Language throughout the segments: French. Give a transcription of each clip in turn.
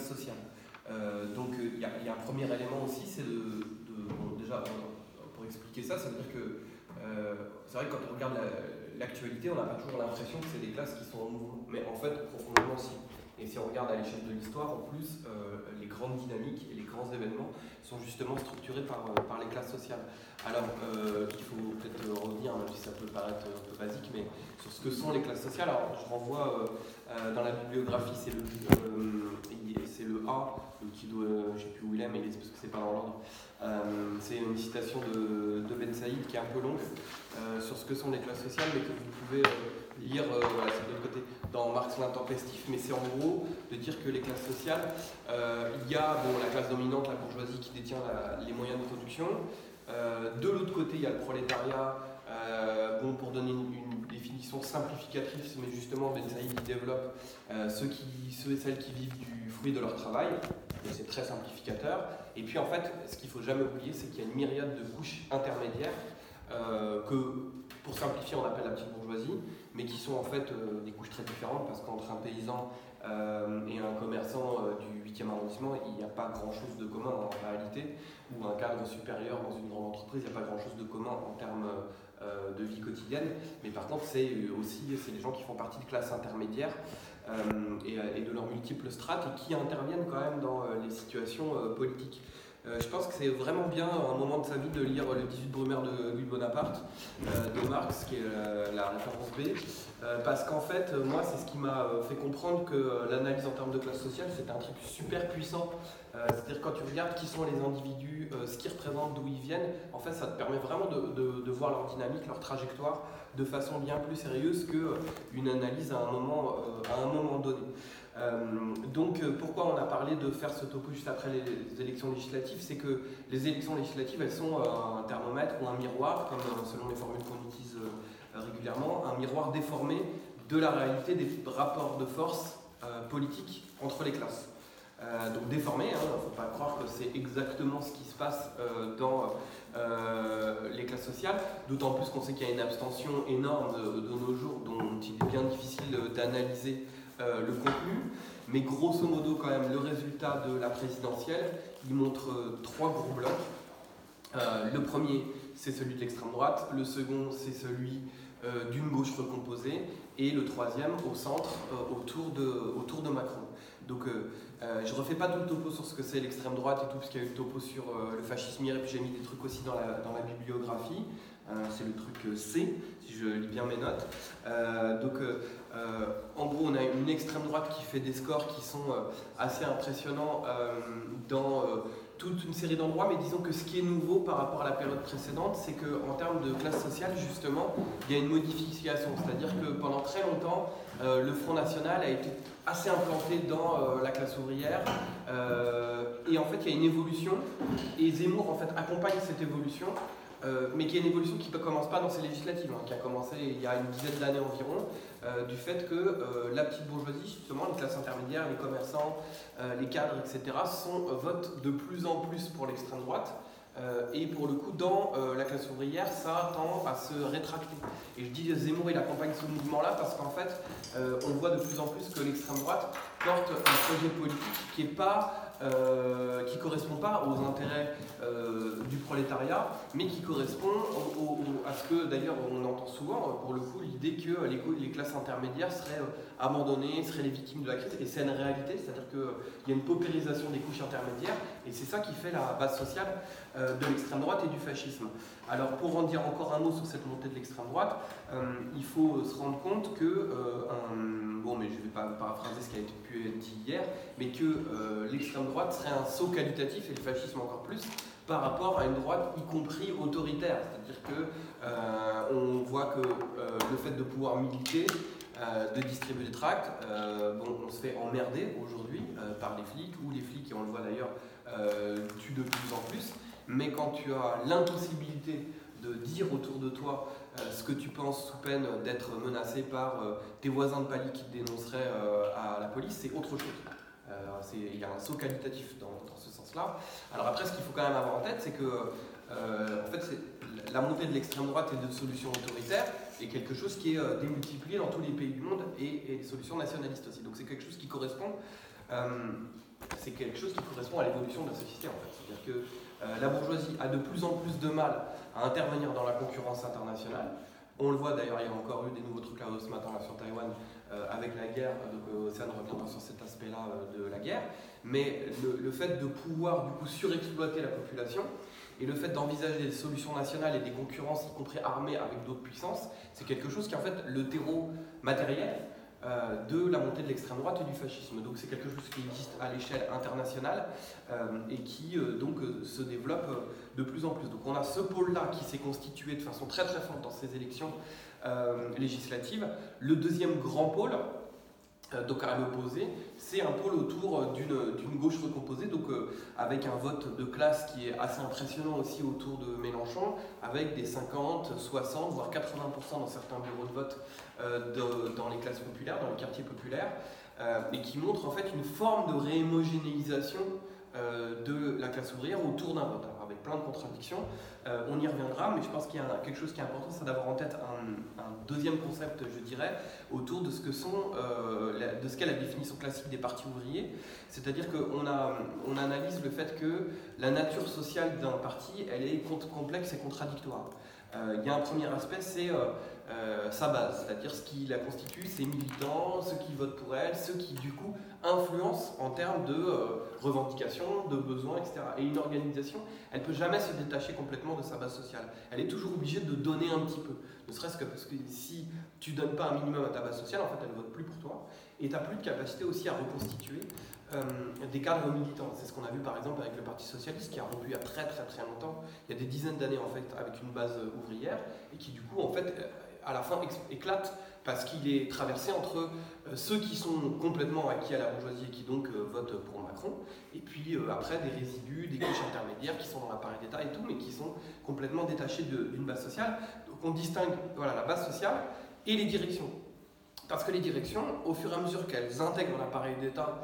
classes sociales. donc il y, a un premier élément aussi, c'est de, déjà pour expliquer ça, ça veut dire que c'est vrai que quand on regarde l'actualité, on n'a pas toujours l'impression que c'est des classes qui sont en mouvement, mais en fait profondément si. Et si on regarde à l'échelle de l'histoire, en plus, euh, les grandes dynamiques et les grands événements sont justement structurés par, euh, les classes sociales. Alors, euh, il faut peut-être revenir, même si ça peut paraître un peu basique, mais sur ce que sont les classes sociales. Alors, je renvoie dans la bibliographie, c'est le, c'est le A, qui doit, sais plus où il est, mais parce que c'est pas dans l'ordre. c'est une citation de, Ben Saïd qui est un peu longue sur ce que sont les classes sociales, mais que vous pouvez lire, voilà, c'est de l'autre côté dans Marx l'intempestif, mais c'est en gros de dire que les classes sociales, euh, il y a bon, la classe dominante, la bourgeoisie qui détient les moyens de production. Euh, de l'autre côté, il y a le prolétariat. Euh, bon, pour donner une, définition simplificatrice, mais justement, Ben Saïd développe ceux, qui, ceux et celles qui vivent du fruit de leur travail. C'est très simplificateur. Et puis en fait, ce qu'il faut jamais oublier, c'est qu'il y a une myriade de couches intermédiaires que, pour simplifier, on appelle la petite bourgeoisie, mais qui sont en fait euh, des couches très différentes parce qu'entre un paysan euh, et un commerçant euh, du 8e arrondissement, il n'y a pas grand-chose de commun en réalité, ou un cadre supérieur dans une grande entreprise, il n'y a pas grand-chose de commun en termes de vie quotidienne, mais par contre c'est aussi c'est les gens qui font partie de classes intermédiaires et, et, de leurs multiples strates et qui interviennent quand même dans les situations politiques. Euh, je pense que c'est vraiment bien, à un moment de sa vie, de lire Le 18 Brumaire de Louis Bonaparte, euh, de Marx, qui est la, référence B, euh, parce qu'en fait, moi, c'est ce qui m'a fait comprendre que l'analyse en termes de classe sociale, c'est un truc super puissant. C'est-à-dire, quand tu regardes qui sont les individus, ce qu'ils représentent, d'où ils viennent, en fait, ça te permet vraiment de, voir leur dynamique, leur trajectoire, de façon bien plus sérieuse qu'une analyse à un moment donné. Euh, donc euh, pourquoi on a parlé de faire ce topo juste après les élections législatives? C'est que les élections législatives, elles sont euh, un thermomètre ou un miroir, comme selon les formules qu'on utilise régulièrement, un miroir déformé de la réalité des rapports de force politiques entre les classes. donc déformé, il hein, ne faut pas croire que c'est exactement ce qui se passe dans les classes sociales, d'autant plus qu'on sait qu'il y a une abstention énorme de, nos jours dont il est bien difficile d'analyser euh, le contenu, mais grosso modo quand même le résultat de la présidentielle, il montre euh, trois gros blocs. Euh, le premier, c'est celui de l'extrême droite, le second, c'est celui d'une gauche recomposée, et le troisième, au centre, autour, de, autour de Macron. Donc je refais pas tout le topo sur ce que c'est l'extrême droite et tout, parce qu'il y a eu le topo sur le fascisme et puis j'ai mis des trucs aussi dans la, dans la bibliographie. C'est le truc C, si je lis bien mes notes. donc euh, en gros, on a une extrême droite qui fait des scores qui sont euh, assez impressionnants euh, dans toute une série d'endroits, mais disons que ce qui est nouveau par rapport à la période précédente, c'est qu'en termes de classe sociale, justement, il y a une modification. C'est-à-dire que pendant très longtemps, le Front National a été assez implanté dans la classe ouvrière, et en fait, il y a une évolution, et Zemmour, en fait, accompagne cette évolution euh, mais qui est une évolution qui ne commence pas dans ces législatives, hein, qui a commencé il y a une dizaine d'années environ, euh, du fait que euh, la petite bourgeoisie, justement, les classes intermédiaires, les commerçants, les cadres, etc., votent de plus en plus pour l'extrême droite. et pour le coup, dans la classe ouvrière, ça tend à se rétracter. Et je dis Zemmour, il accompagne ce mouvement-là parce qu'en fait, on voit de plus en plus que l'extrême droite porte un projet politique qui n'est pas euh, qui ne correspond pas aux intérêts euh, du prolétariat, mais qui correspond à ce que d'ailleurs on entend souvent, pour le coup, l'idée que les, les, classes intermédiaires seraient euh, abandonnées, seraient les victimes de la crise, et c'est une réalité, c'est-à-dire qu'il y a une paupérisation des couches intermédiaires, et c'est ça qui fait la base sociale de l'extrême droite et du fascisme. Alors pour en dire encore un mot sur cette montée de l'extrême droite, il faut se rendre compte que, bon mais je ne vais pas paraphraser ce qui a été pu être dit hier, mais que l'extrême droite serait un saut qualitatif, et le fascisme encore plus, par rapport à une droite y compris autoritaire. C'est-à-dire que euh, on voit que euh, le fait de pouvoir militer, euh, de distribuer des tracts, bon, on se fait emmerder aujourd'hui par les flics, ou les flics, et on le voit d'ailleurs, tuent de plus en plus. Mais quand tu as l'impossibilité de dire autour de toi ce que tu penses sous peine d'être menacé par tes voisins de palier qui te dénonceraient à la police, c'est autre chose. Euh, il y a un saut qualitatif dans, ce sens-là. Alors après, ce qu'il faut quand même avoir en tête, c'est que euh, en fait, la montée de l'extrême droite et de solutions autoritaires est quelque chose qui est euh, démultiplié dans tous les pays du monde et, et des solutions nationalistes aussi. Donc c'est quelque chose qui correspond c'est quelque chose qui correspond à l'évolution de la société en fait. C'est-à-dire que la bourgeoisie a de plus en plus de mal à intervenir dans la concurrence internationale. On le voit d'ailleurs, il y a encore eu des nouveaux trucs là ce matin sur Taïwan avec la guerre, donc ça ne revient pas sur cet aspect-là de la guerre, mais le, le, fait de pouvoir du coup surexploiter la population, et le fait d'envisager des solutions nationales et des concurrences, y compris armées avec d'autres puissances, c'est quelque chose qui est en fait le terreau matériel euh, de la montée de l'extrême droite et du fascisme. Donc c'est quelque chose qui existe à l'échelle internationale euh, et qui euh, donc se développe de plus en plus. Donc on a ce pôle-là qui s'est constitué de façon très très forte dans ces élections législatives. Le deuxième grand pôle, donc à l'opposé, c'est un pôle autour euh, d'une gauche recomposée, donc euh, avec un vote de classe qui est assez impressionnant aussi autour de Mélenchon, avec des 50, 60, voire 80% dans certains bureaux de vote dans les classes populaires, dans les quartiers populaires, et qui montre en fait une forme de réhomogénéisation de la classe ouvrière autour d'un vote plein de contradictions. Euh, on y reviendra, mais je pense qu'il y a quelque chose qui est important, c'est d'avoir en tête un, deuxième concept, je dirais, autour de ce que sont, euh, de ce qu'est la définition classique des partis ouvriers. C'est-à-dire qu'on on analyse le fait que la nature sociale d'un parti, elle est complexe et contradictoire. Euh, il y a un premier aspect, c'est sa base, c'est-à-dire ce qui la constitue, ses militants, ceux qui votent pour elle, ceux qui du coup influence en termes de euh, revendications, de besoins, etc. Et une organisation, elle ne peut jamais se détacher complètement de sa base sociale. Elle est toujours obligée de donner un petit peu. Ne serait-ce que parce que si tu ne donnes pas un minimum à ta base sociale, en fait, elle ne vote plus pour toi. Et tu n'as plus de capacité aussi à reconstituer euh, des cadres militants. C'est ce qu'on a vu par exemple avec le Parti Socialiste qui a rompu il y a très très très longtemps, il y a des dizaines d'années en fait, avec une base ouvrière et qui du coup en fait à la fin éclate parce qu'il est traversé entre euh, ceux qui sont complètement acquis à la bourgeoisie et qui donc euh, votent pour Macron, et puis euh, après des résidus, des couches intermédiaires qui sont dans l'appareil d'État et tout, mais qui sont complètement détachés d'une base sociale. Donc on distingue voilà, la base sociale et les directions. Parce que les directions, au fur et à mesure qu'elles intègrent l'appareil d'État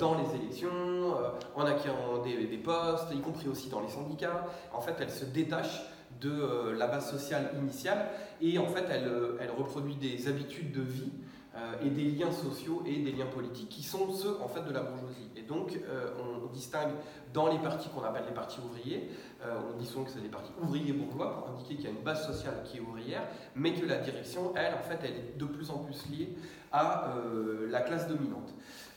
dans les élections, en acquérant des, des, postes, y compris aussi dans les syndicats, en fait, elles se détachent de euh, la base sociale initiale et en fait elle, euh, reproduit des habitudes de vie euh, et des liens sociaux et des liens politiques qui sont ceux en fait de la bourgeoisie. Et donc on distingue dans les partis qu'on appelle les partis ouvriers, on dit souvent que c'est des partis ouvriers bourgeois pour indiquer qu'il y a une base sociale qui est ouvrière, mais que la direction, elle, en fait, elle est de plus en plus liée à la classe dominante.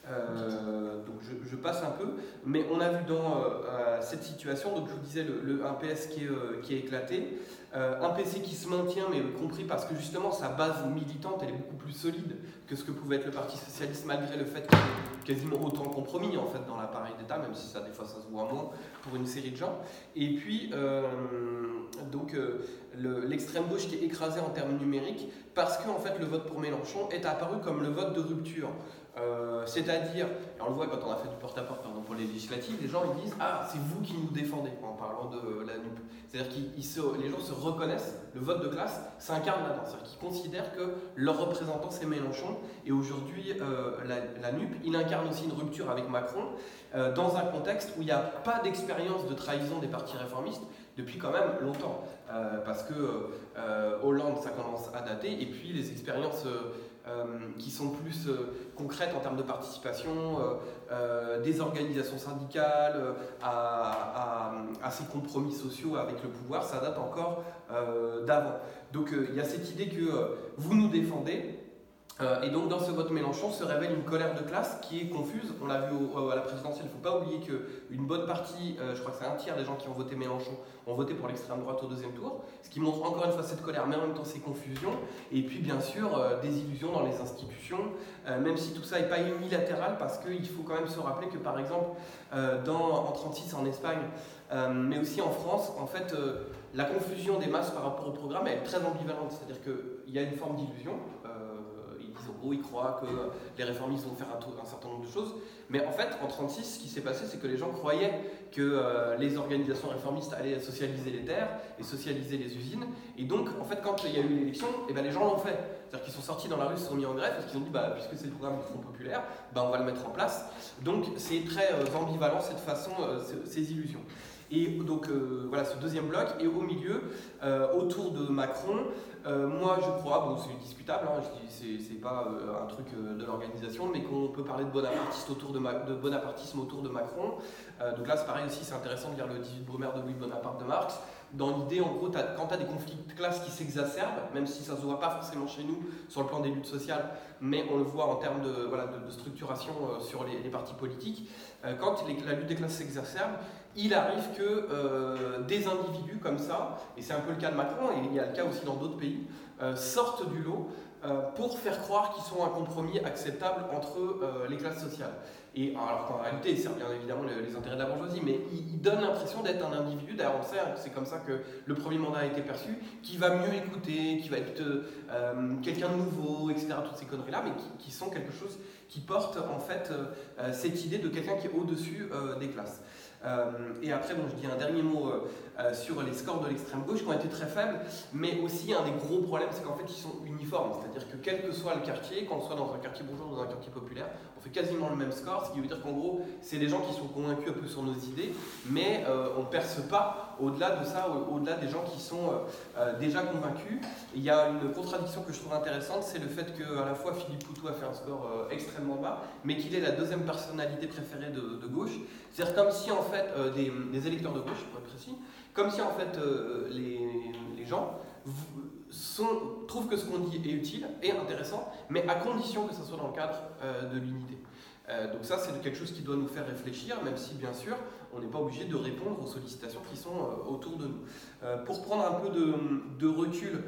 Euh, donc je, passe un peu, mais on a vu dans euh, euh, cette situation, donc je vous disais le, un PS qui est, qui est éclaté, un PC qui se maintient, mais compris parce que justement sa base militante elle est beaucoup plus solide que ce que pouvait être le Parti Socialiste, malgré le fait qu'il y ait quasiment autant compromis en fait dans l'appareil d'État, même si ça des fois ça se voit moins pour une série de gens. Et puis donc l'extrême gauche qui est écrasée en termes numériques parce que en fait le vote pour Mélenchon est apparu comme le vote de rupture. Euh, c'est-à-dire, on le voit quand on a fait du porte-à-porte pour les législatives, les gens ils disent Ah, c'est vous qui nous défendez en parlant de la NUP. C'est-à-dire que les gens se reconnaissent, le vote de classe s'incarne là-dedans. C'est-à-dire qu'ils considèrent que leur représentant c'est Mélenchon. Et aujourd'hui, euh, la, NUP, il incarne aussi une rupture avec Macron euh, dans un contexte où il n'y a pas d'expérience de trahison des partis réformistes depuis quand même longtemps. parce que Hollande, ça commence à dater, et puis les expériences qui sont plus euh, concrètes en termes de participation, euh, des organisations syndicales, à, ces compromis sociaux avec le pouvoir, ça date encore d'avant. Donc il y a cette idée que vous nous défendez, euh, et donc dans ce vote Mélenchon se révèle une colère de classe qui est confuse. On l'a vu à la présidentielle, il ne faut pas oublier qu'une bonne partie, euh, je crois que c'est un tiers des gens qui ont voté Mélenchon, ont voté pour l'extrême droite au deuxième tour, ce qui montre encore une fois cette colère, mais en même temps ces confusions, et puis bien sûr euh, des illusions dans les institutions, même si tout ça n'est pas unilatéral, parce qu'il faut quand même se rappeler que par exemple en 36 en Espagne, mais aussi en France, en fait la confusion des masses par rapport au programme est très ambivalente, c'est-à-dire qu'il y a une forme d'illusion ils croient que les réformistes vont faire un, certain nombre de choses. Mais en fait, en 1936, ce qui s'est passé, c'est que les gens croyaient que euh, les organisations réformistes allaient socialiser les terres et socialiser les usines. Et donc, en fait, quand il y a eu l'élection, eh ben, les gens l'ont fait. C'est-à-dire qu'ils sont sortis dans la rue, se sont mis en grève parce qu'ils ont dit, bah, puisque c'est le programme du Front Populaire, bah, on va le mettre en place. Donc, c'est très euh, ambivalent cette façon, euh, ces illusions. Et donc voilà ce deuxième bloc, et au milieu, autour de Macron, moi je crois, bon c'est discutable, hein, c'est pas un truc de l'organisation, mais qu'on peut parler de bonapartisme autour de, de, bonapartisme autour de Macron. donc là c'est pareil aussi, c'est intéressant de lire le 18 Brumaire de Louis Bonaparte de Marx dans l'idée, en gros, quand tu as des conflits de classe qui s'exacerbent, même si ça ne se voit pas forcément chez nous sur le plan des luttes sociales, mais on le voit en termes de, structuration euh, sur les, partis politiques, euh, quand la lutte des classes s'exacerbe, il arrive que euh, des individus comme ça, et c'est un peu le cas de Macron, et il y a le cas aussi dans d'autres pays, sortent du lot pour faire croire qu'ils sont un compromis acceptable entre les classes sociales. Et alors qu'en réalité, sert bien évidemment les, intérêts de la bourgeoisie, mais il, donne l'impression d'être un individu, d'ailleurs on sait, c'est comme ça que le premier mandat a été perçu, qui va mieux écouter, qui va être euh, quelqu'un de nouveau, etc. Toutes ces conneries-là, mais qui, sont quelque chose qui porte en fait euh, cette idée de quelqu'un qui est au-dessus euh, des classes. et après, bon, je dis un dernier mot sur les scores de l'extrême gauche qui ont été très faibles, mais aussi un des gros problèmes, c'est qu'en fait ils sont uniformes, c'est-à-dire que quel que soit le quartier, qu'on soit dans un quartier bourgeois ou dans un quartier populaire, fait quasiment le même score, ce qui veut dire qu'en gros, c'est des gens qui sont convaincus un peu sur nos idées, mais euh, on ne perce pas au-delà de ça, au-delà des gens qui sont euh, euh, déjà convaincus. Il y a une contradiction que je trouve intéressante, c'est le fait qu'à la fois Philippe Poutou a fait un score extrêmement bas, mais qu'il est la deuxième personnalité préférée de, gauche. C'est-à-dire comme si en fait, des, électeurs de gauche, pour être précis, comme si en fait les, les gens trouvent que ce qu'on dit est utile et intéressant, mais à condition que ça soit dans le cadre euh, de l'unité. Euh, donc ça, c'est quelque chose qui doit nous faire réfléchir, même si bien sûr, on n'est pas obligé de répondre aux sollicitations qui sont euh, autour de nous. pour prendre un peu de, de recul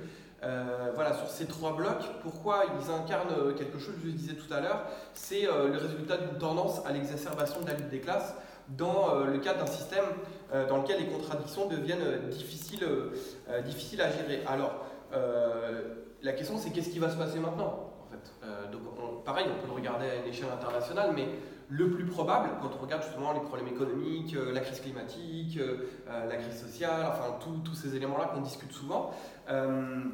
voilà, sur ces trois blocs, pourquoi ils incarnent quelque chose, je le disais tout à l'heure, c'est le résultat d'une tendance à l'exacerbation de la lutte des classes dans le cadre d'un système dans lequel les contradictions deviennent difficiles, difficiles à gérer. Alors, euh, la question c'est qu'est-ce qui va se passer maintenant en fait? Euh, pareil, on peut le regarder à une échelle internationale, mais le plus probable, quand on regarde justement les problèmes économiques, euh, la crise climatique, la crise sociale, enfin tous ces éléments-là qu'on discute souvent,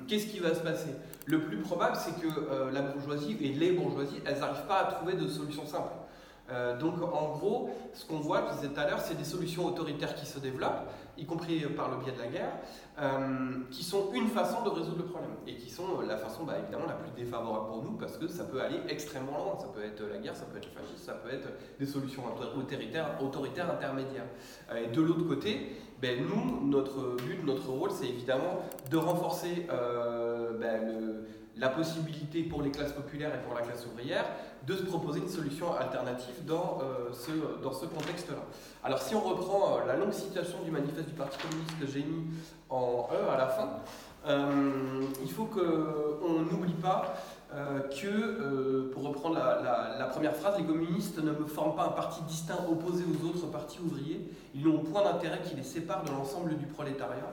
qu'est-ce qui va se passer? Le plus probable, c'est que la bourgeoisie et les bourgeoisies, elles n'arrivent pas à trouver de solution simple. Donc en gros, ce qu'on voit, je disais tout à l'heure, c'est des solutions autoritaires qui se développent, y compris par le biais de la guerre, euh, qui sont une façon de résoudre le problème et qui sont la façon bah, évidemment la plus défavorable pour nous parce que ça peut aller extrêmement loin. Ça peut être la guerre, ça peut être le fascisme, ça peut être des solutions autoritaires, intermédiaires. Euh, et de l'autre côté, ben, nous, notre but, notre rôle, c'est évidemment de renforcer euh, ben, le, la possibilité pour les classes populaires et pour la classe ouvrière de se proposer une solution alternative dans, euh, ce, dans contexte-là. Alors si on reprend euh, la longue citation du manifeste du Parti communiste que j'ai mis en E à la fin, euh, il faut qu'on n'oublie pas que, pour reprendre la, la, première phrase, les communistes ne forment pas un parti distinct opposé aux autres partis ouvriers, ils ont un point d'intérêt qui les sépare de l'ensemble du prolétariat.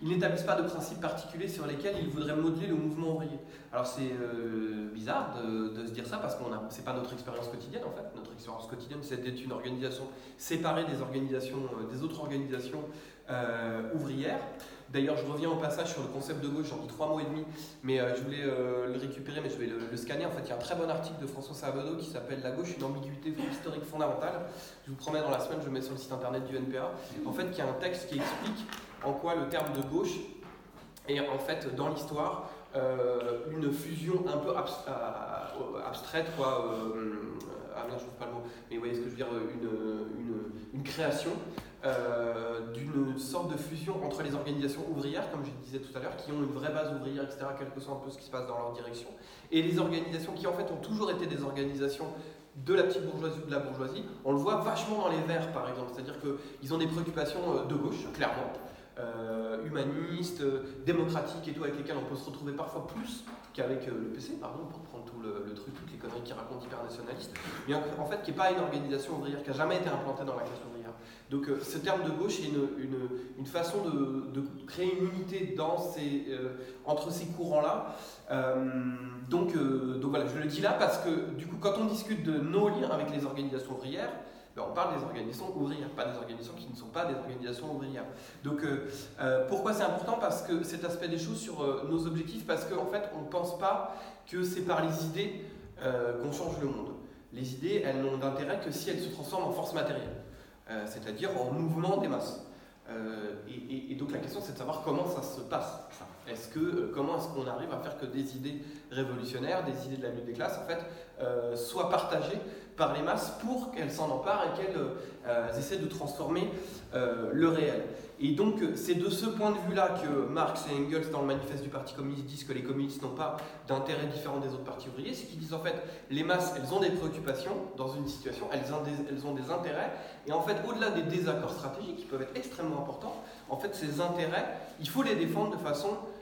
Ils n'établissent pas de principes particuliers sur lesquels ils voudraient modeler le mouvement ouvrier. Alors c'est euh, bizarre de, se dire ça parce que ce n'est pas notre expérience quotidienne en fait. Notre expérience quotidienne c'est d'être une organisation séparée des, organisations, euh, des autres organisations euh, ouvrières. D'ailleurs, je reviens au passage sur le concept de gauche, j'en dis trois mots et demi, mais je voulais le récupérer, mais je vais le, scanner. En fait, il y a un très bon article de François Savado qui s'appelle La gauche, une ambiguïté historique fondamentale. Je vous promets, dans la semaine, je mets sur le site internet du NPA. En fait, il y a un texte qui explique en quoi le terme de gauche est en fait dans l'histoire euh, une fusion un peu euh, abstraite, quoi. Euh, ah je trouve pas le mot, mais vous voyez ce que je veux dire, une, création d'une sorte de fusion entre les organisations ouvrières, comme je disais tout à l'heure, qui ont une vraie base ouvrière, etc., quel que soit un peu ce qui se passe dans leur direction, et les organisations qui en fait ont toujours été des organisations de la petite bourgeoisie ou de la bourgeoisie. On le voit vachement dans les Verts, par exemple, c'est-à-dire qu'ils ont des préoccupations de gauche, clairement, euh, humanistes, démocratiques et tout, avec lesquels on peut se retrouver parfois plus qu'avec euh, le PC, pardon, pour prendre tout le, truc, toutes les conneries qui racontent hyper nationalistes, mais en, fait qui n'est pas une organisation ouvrière, qui n'a jamais été implantée dans la classe ouvrière. Donc euh, ce terme de gauche est une, une, façon de, de, créer une unité dans ces, entre ces courants-là. donc, donc voilà, je le dis là parce que du coup, quand on discute de nos liens avec les organisations ouvrières, ben, on parle des organisations ouvrières, pas des organisations qui ne sont pas des organisations ouvrières. Donc euh, euh, pourquoi c'est important? Parce que cet aspect des choses sur euh, nos objectifs, parce qu'en fait on ne pense pas que c'est par les idées qu'on change le monde. Les idées, elles n'ont d'intérêt que si elles se transforment en force matérielle, c'est-à-dire en mouvement des masses. Et, donc la question c'est de savoir comment ça se passe. Est-ce que, comment est-ce qu'on arrive à faire que des idées révolutionnaires, des idées de la lutte des classes, en fait, soient partagées par les masses pour qu'elles s'en emparent et qu'elles euh, essaient de transformer euh, le réel? Et donc c'est de ce point de vue-là que Marx et Engels dans le manifeste du Parti communiste disent que les communistes n'ont pas d'intérêt différent des autres partis ouvriers, c'est qu'ils disent en fait les masses elles ont des préoccupations dans une situation, elles ont des, elles ont des intérêts, et en fait au-delà des désaccords stratégiques qui peuvent être extrêmement importants, en fait ces intérêts, il faut les défendre de façon euh,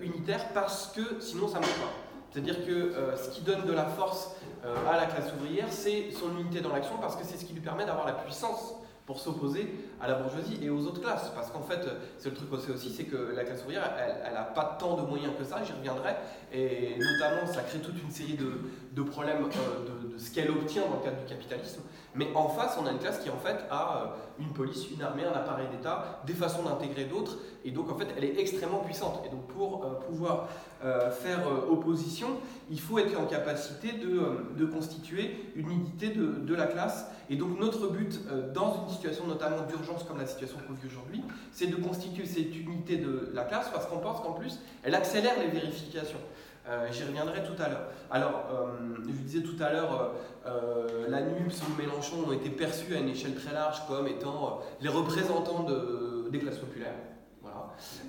unitaire parce que sinon ça ne marche pas. C'est-à-dire que ce qui donne de la force euh, à la classe ouvrière, c'est son unité dans l'action parce que c'est ce qui lui permet d'avoir la puissance pour s'opposer à la bourgeoisie et aux autres classes. Parce qu'en fait, c'est le truc aussi, aussi c'est que la classe ouvrière, elle n'a pas tant de moyens que ça, j'y reviendrai, et notamment ça crée toute une série de, de problèmes euh, de, ce qu'elle obtient dans le cadre du capitalisme. Mais en face, on a une classe qui en fait a euh, une police, une armée, un appareil d'État, des façons d'intégrer d'autres, et donc en fait, elle est extrêmement puissante. Et donc pour pouvoir euh, faire euh, opposition, il faut être en capacité de, euh, de constituer une unité de, de, la classe. Et donc notre but, dans une situation notamment d'urgence comme la situation qu'on vit aujourd'hui, c'est de constituer cette unité de la classe parce qu'on pense qu'en plus, elle accélère les vérifications. J'y reviendrai tout à l'heure. Alors, je disais tout à l'heure, la NUPS ou Mélenchon ont été perçus à une échelle très large comme étant les représentants de, des classes populaires.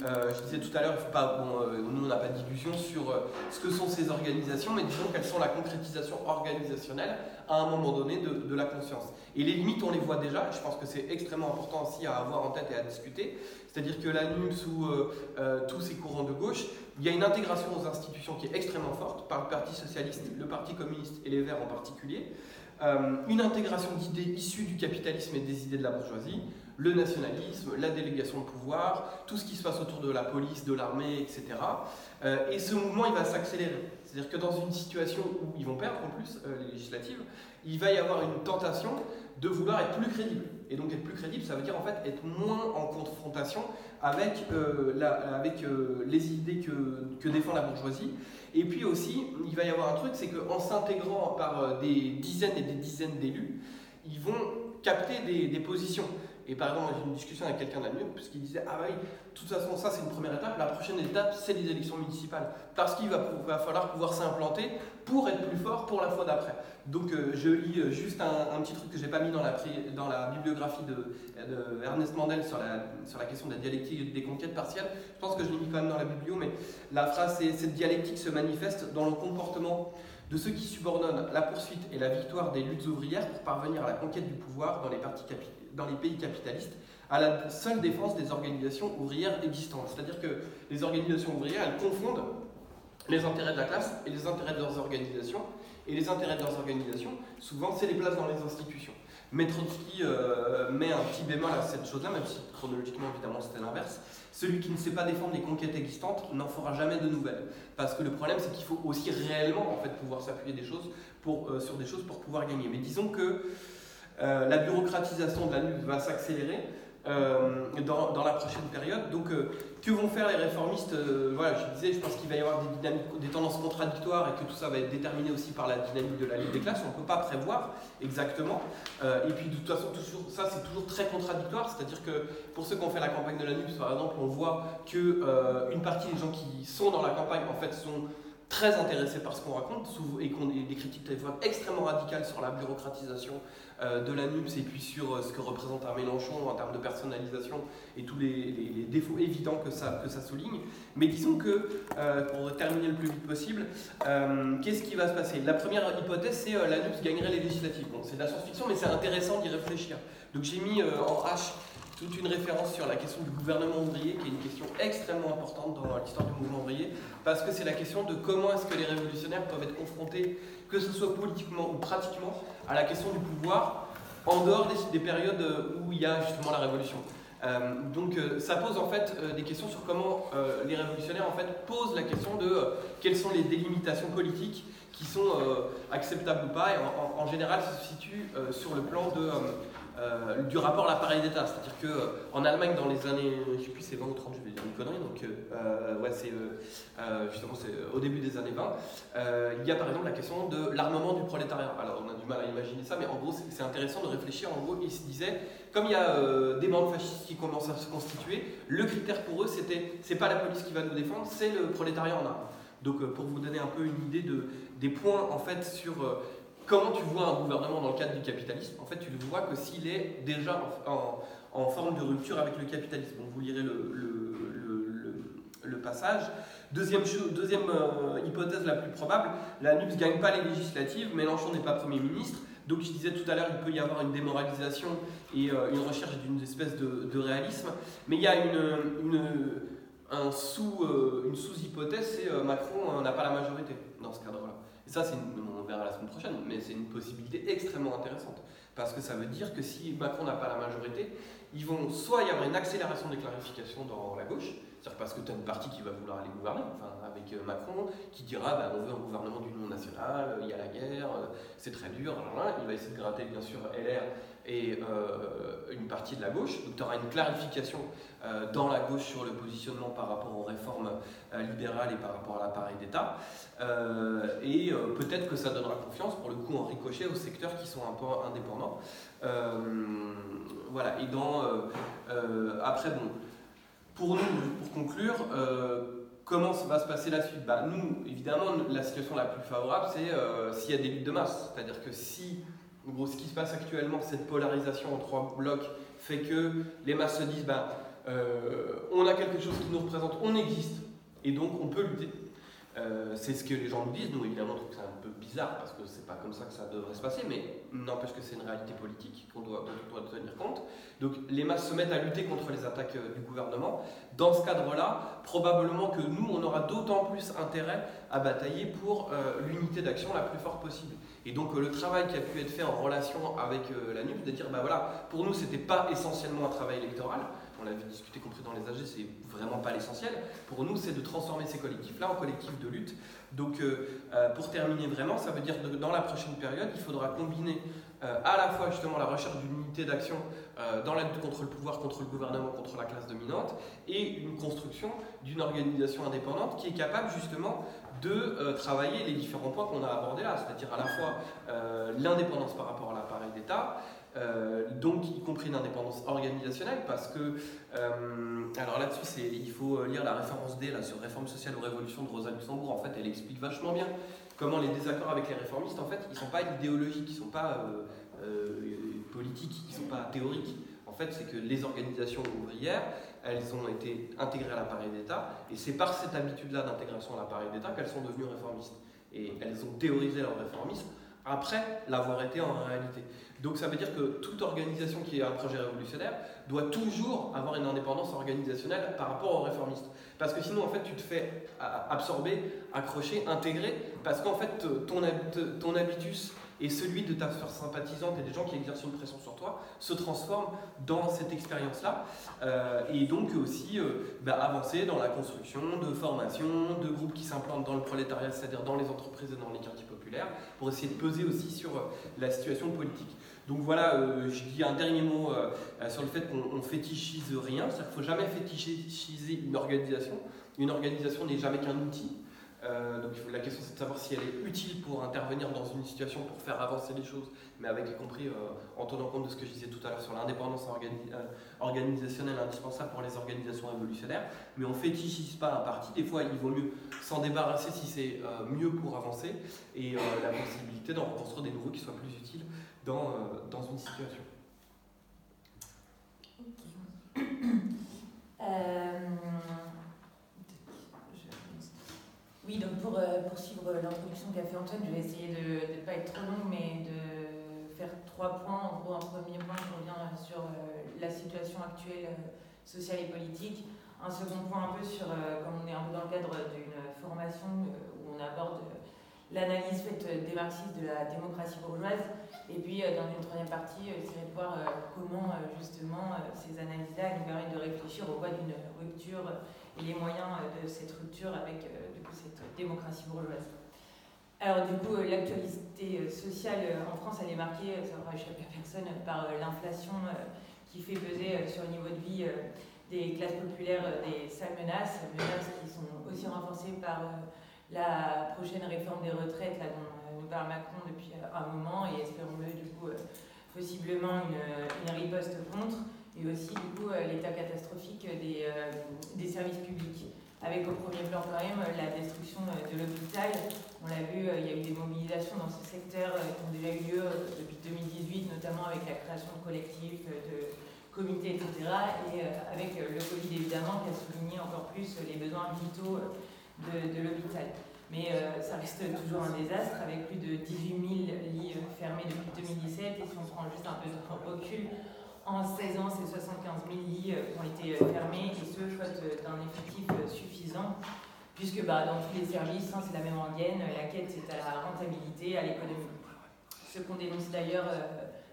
Euh, je disais tout à l'heure, euh, nous on n'a pas d'illusion sur euh, ce que sont ces organisations, mais disons qu'elles sont la concrétisation organisationnelle à un moment donné de, la conscience. Et les limites, on les voit déjà, je pense que c'est extrêmement important aussi à avoir en tête et à discuter. C'est-à-dire que la NUMS ou tous ces courants de gauche, il y a une intégration aux institutions qui est extrêmement forte par le Parti socialiste, le Parti communiste et les Verts en particulier. une intégration d'idées issues du capitalisme et des idées de la bourgeoisie, le nationalisme, la délégation de pouvoir, tout ce qui se passe autour de la police, de l'armée, etc. Euh, et ce mouvement, il va s'accélérer. C'est-à-dire que dans une situation où ils vont perdre en plus euh, les législatives, il va y avoir une tentation de vouloir être plus crédible. Et donc être plus crédible, ça veut dire en fait être moins en confrontation avec, euh, avec les idées que, que, défend la bourgeoisie. Et puis aussi, il va y avoir un truc, c'est qu'en s'intégrant par des dizaines et des dizaines d'élus, ils vont capter des, des positions. Et par exemple, j'ai une discussion avec quelqu'un d'Amiens, puisqu'il disait Ah oui, de toute façon, ça c'est une première étape. La prochaine étape, c'est les élections municipales. Parce qu'il va, falloir pouvoir s'implanter pour être plus fort pour la fois d'après. Donc euh, je lis euh, juste un, petit truc que je n'ai pas mis dans la, bibliographie de, Mandel sur la, sur la question de la dialectique des conquêtes partielles. Je pense que je l'ai mis quand même dans la biblio, mais la phrase c'est Cette dialectique se manifeste dans le comportement de ceux qui subordonnent la poursuite et la victoire des luttes ouvrières pour parvenir à la conquête du pouvoir dans les partis capitaux dans les pays capitalistes à la seule défense des organisations ouvrières existantes. C'est-à-dire que les organisations ouvrières, elles confondent les intérêts de la classe et les intérêts de leurs organisations. Et les intérêts de leurs organisations, souvent, c'est les places dans les institutions. Mais Trotsky euh, met un petit bémol à cette chose-là, même si chronologiquement, évidemment, c'était l'inverse. Celui qui ne sait pas défendre les conquêtes existantes n'en fera jamais de nouvelles. Parce que le problème, c'est qu'il faut aussi réellement en fait, pouvoir s'appuyer des choses pour, euh, sur des choses pour pouvoir gagner. Mais disons que la bureaucratisation de la lutte va s'accélérer euh, dans, la prochaine période. Donc, euh, que vont faire les réformistes Voilà, je disais, je pense qu'il va y avoir des, tendances contradictoires et que tout ça va être déterminé aussi par la dynamique de la lutte des classes. On ne peut pas prévoir exactement. et puis, de toute façon, ça, c'est toujours très contradictoire. C'est-à-dire que pour ceux qui ont fait la campagne de la par exemple, on voit qu'une une partie des gens qui sont dans la campagne, en fait, sont très intéressés par ce qu'on raconte et qu'on ait des critiques extrêmement radicales sur la bureaucratisation euh, de la NUPS et puis sur euh, ce que représente un Mélenchon en termes de personnalisation et tous les, défauts évidents que ça, souligne. Mais disons que, euh, pour terminer le plus vite possible, qu'est-ce qui va se passer? La première hypothèse, c'est la NUPS gagnerait les législatives. C'est de la science-fiction, mais c'est intéressant d'y réfléchir. Donc j'ai mis en H toute une référence sur la question du gouvernement ouvrier, qui est une question extrêmement importante dans l'histoire du mouvement ouvrier, parce que c'est la question de comment est-ce que les révolutionnaires peuvent être confrontés, que ce soit politiquement ou pratiquement, à la question du pouvoir en dehors des, périodes où il y a justement la révolution. Euh, donc euh, ça pose en fait euh, des questions sur comment les révolutionnaires en fait posent la question de quelles sont les délimitations politiques qui sont acceptables ou pas, et en, général ça se situe sur le plan de euh, du rapport à l'appareil d'État. C'est-à-dire qu'en Allemagne, dans les années, je sais plus, c'est 20 ou 30, je vais dire une connerie, donc ouais, c'est justement c'est au début des années 20, il y a par exemple la question de l'armement du prolétariat. Alors on a du mal à imaginer ça, mais en gros c'est intéressant de réfléchir. En gros, il se disait, comme il y a des bandes fascistes qui commencent à se constituer, le critère pour eux c'était, c'est pas la police qui va nous défendre, c'est le prolétariat en armes. Donc pour vous donner un peu une idée de, des points en fait sur comment tu vois un gouvernement dans le cadre du capitalisme? En fait, tu le vois que s'il est déjà en, forme de rupture avec le capitalisme. Vous lirez le, passage. Deuxième, euh, hypothèse la plus probable, la NUPS ne gagne pas les législatives, Mélenchon n'est pas Premier ministre. Donc, je disais tout à l'heure, il peut y avoir une démoralisation et euh, une recherche d'une espèce de, réalisme. Mais il y a une, un sous, euh, une sous-hypothèse, c'est Macron n'a pas la majorité dans ce cadre-là. Ça, on verra la semaine prochaine, mais c'est une possibilité extrêmement intéressante. Parce que ça veut dire que si Macron n'a pas la majorité, ils vont soit y avoir une accélération des clarifications dans la gauche, c'est-à-dire parce que tu as une partie qui va vouloir aller gouverner, enfin, avec euh, Macron, qui dira bah, on veut un gouvernement d'union nationale, il y a la guerre, euh, c'est très dur, il va essayer de gratter bien sûr LR et euh, une partie de la gauche. Donc tu auras une clarification dans la gauche sur le positionnement par rapport aux réformes libérales et par rapport à l'appareil d'État. et peut-être que ça donnera confiance pour le coup en ricochet aux secteurs qui sont un peu indépendants. voilà, et dans. après, bon pour nous, pour conclure, euh, comment va se passer la suite? Bah, Nous, évidemment, la situation la plus favorable, c'est euh, s'il y a des luttes de masse. C'est-à-dire que si, gros, ce qui se passe actuellement, cette polarisation en trois blocs, fait que les masses se disent, bah, euh, on a quelque chose qui nous représente, on existe, et donc on peut lutter. c'est ce que les gens nous disent. Nous, évidemment, on trouve c'est un peu bizarre parce que c'est pas comme ça que ça devrait se passer, mais n'empêche que c'est une réalité politique qu'on doit, tenir compte. Donc les masses se mettent à lutter contre les attaques euh, du gouvernement. Dans ce cadre-là, probablement que nous, on aura d'autant plus intérêt à batailler pour euh, l'unité d'action la plus forte possible. Et donc euh, le travail qui a pu être fait en relation avec la NUP, de dire, bah voilà, pour nous, c'était pas essentiellement un travail électoral, on l'avait discuté compris dans les AG, c'est vraiment pas l'essentiel. Pour nous, c'est de transformer ces collectifs-là en collectifs de lutte. Donc, euh, euh, pour terminer vraiment, ça veut dire que dans la prochaine période, il faudra combiner euh, à la fois justement la recherche d'une unité d'action dans la lutte contre le pouvoir, contre le gouvernement, contre la classe dominante, et une construction d'une organisation indépendante qui est capable justement de travailler les différents points qu'on a abordés là, c'est-à-dire à la fois l'indépendance par rapport à l'appareil d'État, euh, donc y compris une indépendance organisationnelle, parce que, euh, alors là-dessus, il faut lire la référence D là, sur réforme sociale ou révolution de Rosa Luxembourg, en fait, elle explique vachement bien comment les désaccords avec les réformistes, en fait, ils ne sont pas idéologiques, ils ne sont pas euh, politiques, ils ne sont pas théoriques. En fait, c'est que les organisations ouvrières, elles ont été intégrées à l'appareil d'État, et c'est par cette habitude-là d'intégration à l'appareil d'État qu'elles sont devenues réformistes. Et elles ont théorisé leur réformisme après l'avoir été en réalité. Donc ça veut dire que toute organisation qui est un projet révolutionnaire doit toujours avoir une indépendance organisationnelle par rapport aux réformistes. Parce que sinon, en fait, tu te fais absorber, accrocher, intégrer, parce qu'en fait, ton, ton habitus et celui de ta sphère sympathisante et des gens qui exercent une pression sur toi se transforment dans cette expérience-là. Euh, et donc aussi euh, bah, avancer dans la construction de formations, de groupes qui s'implantent dans le prolétariat, c'est-à-dire dans les entreprises et dans les quartiers pour essayer de peser aussi sur euh, la situation politique. Donc voilà, euh, je dis un dernier mot euh, sur le fait qu'on fétichise rien, c'est-à-dire qu'il ne faut jamais fétichiser une organisation. Une organisation n'est jamais qu'un outil. Donc la question c'est de savoir si elle est utile pour intervenir dans une situation, pour faire avancer les choses, mais avec y compris en tenant compte de ce que je disais tout à l'heure sur l'indépendance organisationnelle indispensable pour les organisations révolutionnaires. Mais on ne fétichise pas un parti, des fois il vaut mieux s'en débarrasser si c'est mieux pour avancer, et la possibilité d'en reconstruire des nouveaux qui soient plus utiles dans, euh, dans une situation. Euh, oui, donc pour euh, poursuivre l'introduction qu'a fait Antoine, je vais essayer de ne pas être trop long, mais de faire trois points. En gros, un premier point, je reviens sur la situation actuelle sociale et politique. Un second point, un peu sur, comme on est un peu dans le cadre d'une formation où on aborde l'analyse faite des marxistes de la démocratie bourgeoise, et puis, euh, dans une troisième partie, essayer de voir euh, comment, euh, justement, ces analyses-là nous permettent de réfléchir au voie d'une rupture et les moyens de cette rupture avec cette démocratie bourgeoise. Alors du coup, l'actualité sociale en France, elle est marquée, ça n'aura échappé à personne, par l'inflation qui fait peser sur le niveau de vie des classes populaires des sales menaces, menaces qui sont aussi renforcées par la prochaine réforme des retraites là, dont nous parle Macron depuis un moment et espérons-le du coup possiblement une, riposte contre et aussi du coup l'état catastrophique des services publics avec au premier plan quand même la destruction de l'hôpital. On l'a vu, il y a eu des mobilisations dans ce secteur qui ont déjà eu lieu depuis 2018, notamment avec la création de collectifs, de comités, etc. Et avec le Covid évidemment qui a souligné encore plus les besoins vitaux de l'hôpital. Mais ça reste toujours un désastre avec plus de 18 000 lits fermés depuis 2017 et si on prend juste un peu de recul, en 16 ans, c'est 75 000 lits qui ont été fermés, et ce, faute d'un effectif suffisant, puisque bah, dans tous les services, hein, c'est la même rengaine, la quête c'est à la rentabilité, à l'économie. Ce qu'on dénonce d'ailleurs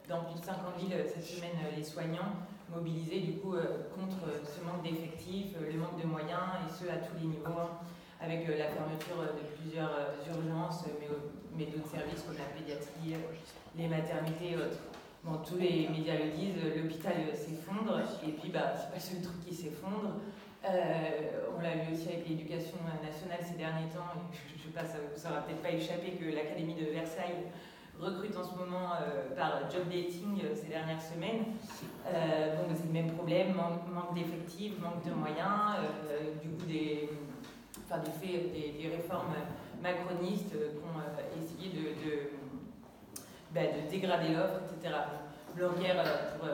dans plus de 50 villes cette semaine, les soignants, mobilisés du coup contre ce manque d'effectifs, le manque de moyens, et ce à tous les niveaux, hein, avec la fermeture de plusieurs urgences, mais, mais d'autres services comme la pédiatrie, les maternités et autres. Bon, tous les médias le disent, l'hôpital s'effondre, et puis bah, c'est pas le truc qui s'effondre. Euh, on l'a vu aussi avec l'éducation nationale ces derniers temps, et je, je sais pas, ça ne aura peut-être pas échappé que l'Académie de Versailles recrute en ce moment euh, par job dating euh, ces dernières semaines. Bon, c'est le même problème, manque, manque d'effectifs, manque de moyens, du coup des, enfin, du fait des, des réformes macronistes qui ont essayé de, de bah, de dégrader l'offre, etc. Blanquer, pour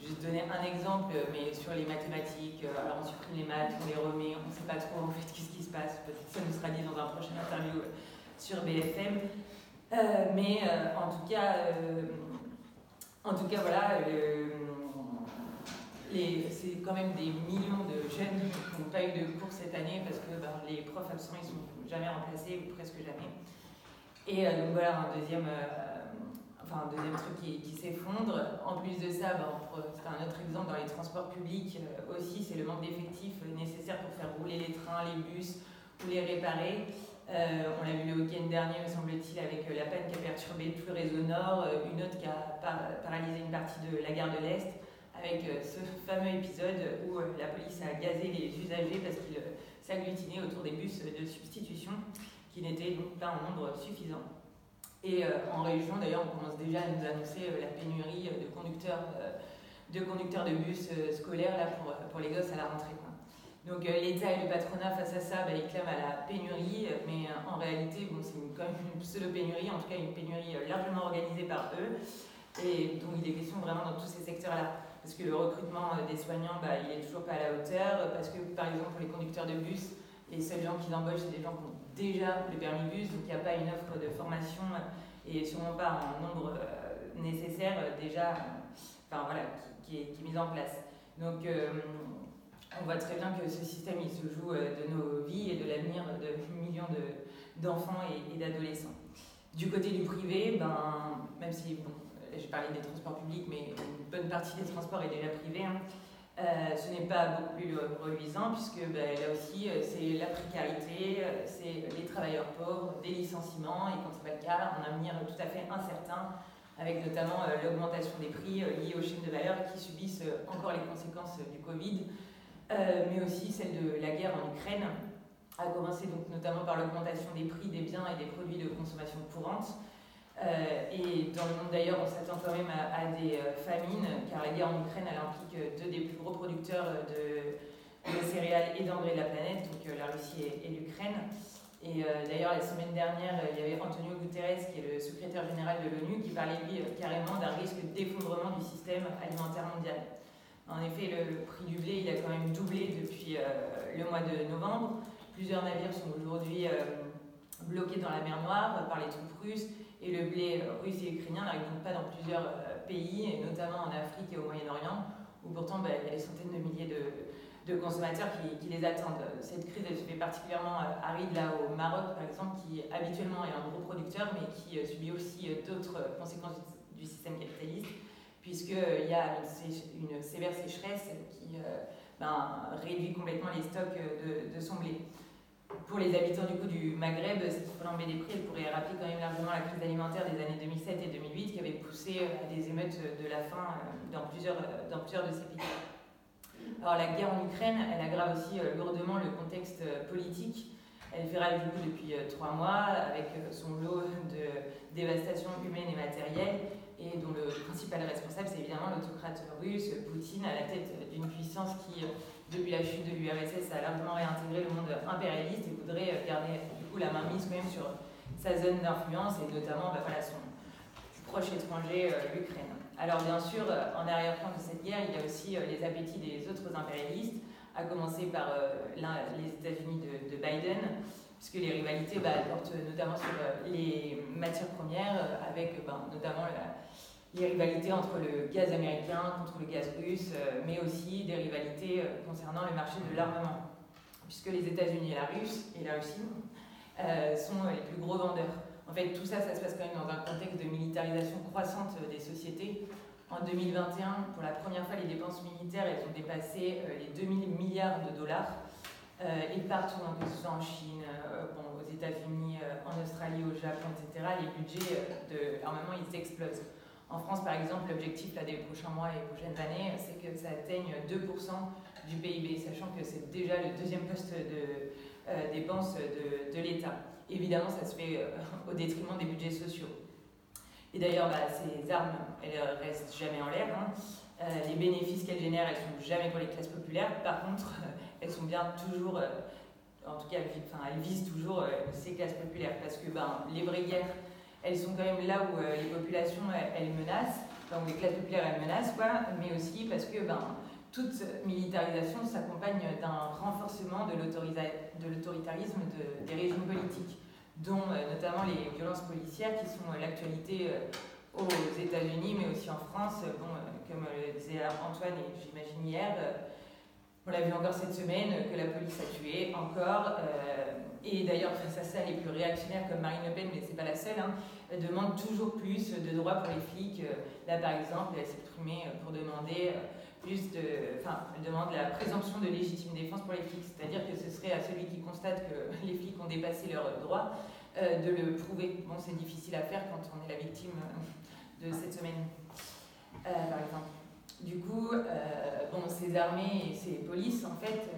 juste donner un exemple, mais sur les mathématiques, alors on supprime les maths, on les remet, on ne sait pas trop en fait qu'est-ce qui se passe, peut-être que ça nous sera dit dans un prochain interview sur BFM. Euh, mais euh, en tout cas, euh, en tout cas voilà, c'est quand même des millions de jeunes qui n'ont pas eu de cours cette année parce que ben, les profs absents ils sont jamais remplacés ou presque jamais. Et donc voilà un deuxième enfin, un deuxième truc qui, s'effondre. En plus de ça, ben, c'est un autre exemple dans les transports publics euh, aussi, c'est le manque d'effectifs nécessaires pour faire rouler les trains, les bus ou les réparer. Euh, on l'a vu le week-end dernier, me semble-t-il, avec la panne qui a perturbé tout le réseau nord, une autre qui a par paralysé une partie de la gare de l'Est, avec ce fameux épisode où la police a gazé les usagers parce qu'ils s'agglutinaient autour des bus de substitution qui n'étaient donc pas en nombre suffisant. Et euh, en région, d'ailleurs, on commence déjà à nous annoncer euh, la pénurie de conducteurs, euh, de, conducteurs de bus scolaires là, pour, pour les gosses à la rentrée. Donc l'État et le patronat, face à ça, bah, ils clament à la pénurie, mais en réalité, bon, c'est quand même une pseudo-pénurie, en tout cas une pénurie largement organisée par eux. Et donc il est question vraiment dans tous ces secteurs-là. Parce que le recrutement des soignants, bah, il n'est toujours pas à la hauteur. Parce que par exemple, pour les conducteurs de bus, les seuls gens qu'ils embauchent, c'est des gens qui ont déjà le permis bus, donc il n'y a pas une offre de formation et sûrement pas en nombre euh, nécessaire euh, déjà, enfin voilà, qui, qui, est, qui, est, mise en place. Donc euh, on voit très bien que ce système il se joue de nos vies et de l'avenir de millions d'enfants et, et d'adolescents. Du côté du privé, ben, même si bon, j'ai parlé des transports publics, mais une bonne partie des transports est déjà privée. Hein, euh, ce n'est pas beaucoup plus reluisant puisque ben, là aussi euh, c'est la précarité, euh, c'est les travailleurs pauvres, des licenciements et quand ce n'est pas le cas, un avenir tout à fait incertain avec notamment l'augmentation des prix liés aux chaînes de valeur qui subissent encore les conséquences du Covid, mais aussi celle de la guerre en Ukraine, à commencer donc notamment par l'augmentation des prix des biens et des produits de consommation courante. Euh, et dans le monde d'ailleurs, on s'attend quand même à, des euh, famines, car la guerre en Ukraine, implique euh, deux des plus gros producteurs de, céréales et d'engrais de la planète, donc la Russie et, l'Ukraine. Et d'ailleurs, la semaine dernière, il y avait Antonio Guterres, qui est le secrétaire général de l'ONU, qui parlait lui carrément d'un risque d'effondrement du système alimentaire mondial. En effet, le, prix du blé, il a quand même doublé depuis le mois de novembre. Plusieurs navires sont aujourd'hui bloqués dans la mer Noire par les troupes russes et le blé russe et ukrainien n'arrive donc pas dans plusieurs euh, pays, notamment en Afrique et au Moyen-Orient, où pourtant bah, il y a des centaines de milliers de, consommateurs qui, les attendent. Cette crise elle se fait particulièrement euh, aride là au Maroc, par exemple, qui habituellement est un gros producteur, mais qui euh, subit aussi d'autres conséquences du, système capitaliste, puisqu'il y a une, sévère sécheresse qui ben, réduit complètement les stocks de son blé. Pour les habitants du Maghreb, cette flambée des prix, elle pourrait rappeler quand même largement la crise alimentaire des années 2007 et 2008 qui avait poussé à des émeutes de la faim dans plusieurs, dans plusieurs de ces pays. Alors la guerre en Ukraine, elle aggrave aussi lourdement le contexte politique. Elle rage du coup depuis trois mois avec son lot de dévastation humaine et matérielle et dont le principal responsable, c'est évidemment l'autocrate russe, Poutine, à la tête d'une puissance qui, depuis la chute de l'URSS, a largement réintégré le monde impérialiste et voudrait garder du coup la main mise quand même sur sa zone d'influence et notamment bah, son proche étranger, euh, l'Ukraine. Alors bien sûr, euh, en arrière-plan de cette guerre, il y a aussi euh, les appétits des autres impérialistes, à commencer par les États-Unis de, Biden, puisque les rivalités bah, portent notamment sur les matières premières, avec ben, notamment la, les rivalités entre le gaz américain contre le gaz russe, euh, mais aussi des rivalités euh, concernant le marché de l'armement, puisque les États-Unis et la, Russie, et la Russie euh, sont les plus gros vendeurs. En fait, tout ça, ça se passe quand même dans un contexte de militarisation croissante des sociétés. En 2021, pour la première fois, les dépenses militaires, elles ont dépassé les 2000 milliards de dollars. et partout, que ce soit en Chine, aux États-Unis, en Australie, au Japon, etc., les budgets de l'armement, ils explosent. En France, par exemple, l'objectif des prochains mois et prochaines années, c'est que ça atteigne 2% du PIB, sachant que c'est déjà le deuxième poste de euh, dépenses de, l'État. Évidemment, ça se fait euh, au détriment des budgets sociaux. Et d'ailleurs, bah, ces armes, elles restent jamais en l'air. Hein. Euh, les bénéfices qu'elles génèrent, elles sont jamais pour les classes populaires. Par contre, elles sont bien toujours, en tout cas, elles, visent toujours ces classes populaires, parce que ben, les vraies guerres elles sont quand même là où euh, les populations, elles, menacent, donc les classes populaires, elles menacent, quoi, mais aussi parce que ben, toute militarisation s'accompagne d'un renforcement de l'autoritarisme des régimes politiques, dont euh, notamment les violences policières qui sont euh, l'actualité aux États-Unis, mais aussi en France, bon, comme le disait Antoine et j'imagine hier, on l'a vu encore cette semaine que la police a tué, encore. Et d'ailleurs, face à ça, les plus réactionnaires comme Marine Le Pen, mais c'est pas la seule, hein, demandent toujours plus de droits pour les flics. Là, par exemple, elle s'est exprimée pour demander plus de. Enfin, elle demande la présomption de légitime défense pour les flics, c'est-à-dire que ce serait à celui qui constate que les flics ont dépassé leurs droits euh, de le prouver. Bon, c'est difficile à faire quand on est la victime de cette semaine, euh, par exemple. Du coup, euh, bon, ces armées et ces polices, en fait,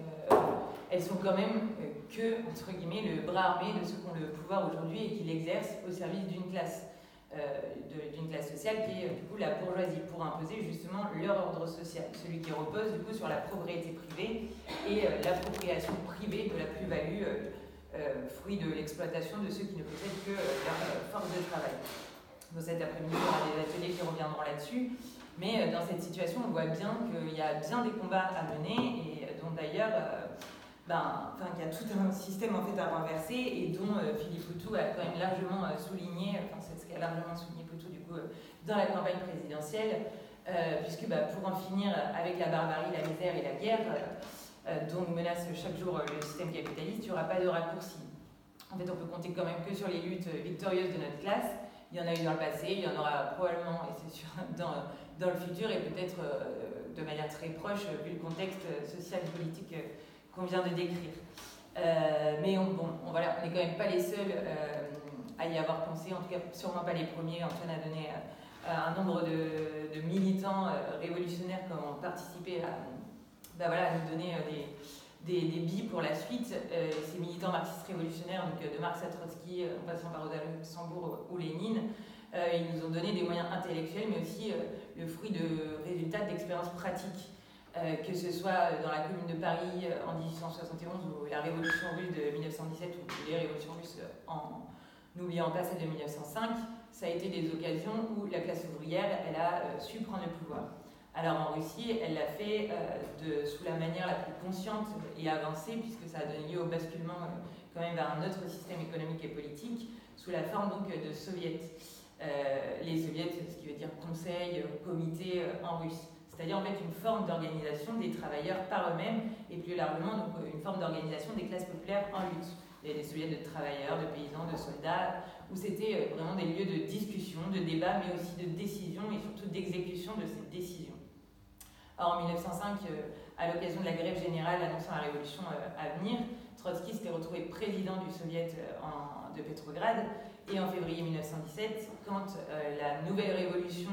elles sont quand même que, entre guillemets, le bras armé de ceux qui ont le pouvoir aujourd'hui et qui l'exercent au service d'une classe, euh, d'une classe sociale qui est du coup la bourgeoisie, pour imposer justement leur ordre social, celui qui repose du coup sur la propriété privée et euh, l'appropriation privée de la plus-value, euh, fruit de l'exploitation de ceux qui ne possèdent que leur force de travail. Dans cet après-midi, on aura des ateliers qui reviendront là-dessus. Mais dans cette situation, on voit bien qu'il y a bien des combats à mener et dont d'ailleurs ben, enfin, qu'il y a tout un système en fait à renverser et dont euh, Philippe Poutou a quand même largement euh, souligné, enfin c'est ce qu'a largement souligné Poutou du coup euh, dans la campagne présidentielle, puisque bah, pour en finir avec la barbarie, la misère et la guerre dont menace chaque jour le système capitaliste, il n'y aura pas de raccourci. En fait, on peut compter quand même que sur les luttes victorieuses de notre classe. Il y en a eu dans le passé, il y en aura probablement, et c'est sûr, dans, dans le futur, et peut-être de manière très proche, vu le contexte social et politique qu'on vient de décrire. Euh, mais on, bon, on, voilà, on n'est quand même pas les seuls euh, à y avoir pensé, en tout cas sûrement pas les premiers. Antoine a donné euh, un nombre de, militants révolutionnaires qui ont participé à, bah voilà, nous donner des, des, billes pour la suite. ces militants marxistes révolutionnaires, donc de Marx à Trotsky, en passant par Rosa Luxembourg ou Lénine, ils nous ont donné des moyens intellectuels, mais aussi le fruit de résultats d'expériences pratiques. Euh, que ce soit dans la commune de Paris euh, en 1871 ou la révolution russe de 1917 ou les révolutions russes en n'oubliant pas celle de 1905, ça a été des occasions où la classe ouvrière elle a euh, su prendre le pouvoir. Alors en Russie, elle l'a fait de, sous la manière la plus consciente et avancée, puisque ça a donné lieu au basculement quand même vers un autre système économique et politique, sous la forme donc de soviets. Les soviets, ce qui veut dire conseil, comité en russe c'est-à-dire en fait une forme d'organisation des travailleurs par eux-mêmes et plus largement donc, une forme d'organisation des classes populaires en lutte. Il y a des soviets de travailleurs, de paysans, de soldats, où c'était euh, vraiment des lieux de discussion, de débat, mais aussi de décision et surtout d'exécution de ces décisions. En 1905, euh, à l'occasion de la grève générale annonçant la révolution euh, à venir, Trotsky s'était retrouvé président du Soviet de Petrograd. Et en février 1917, quand la nouvelle révolution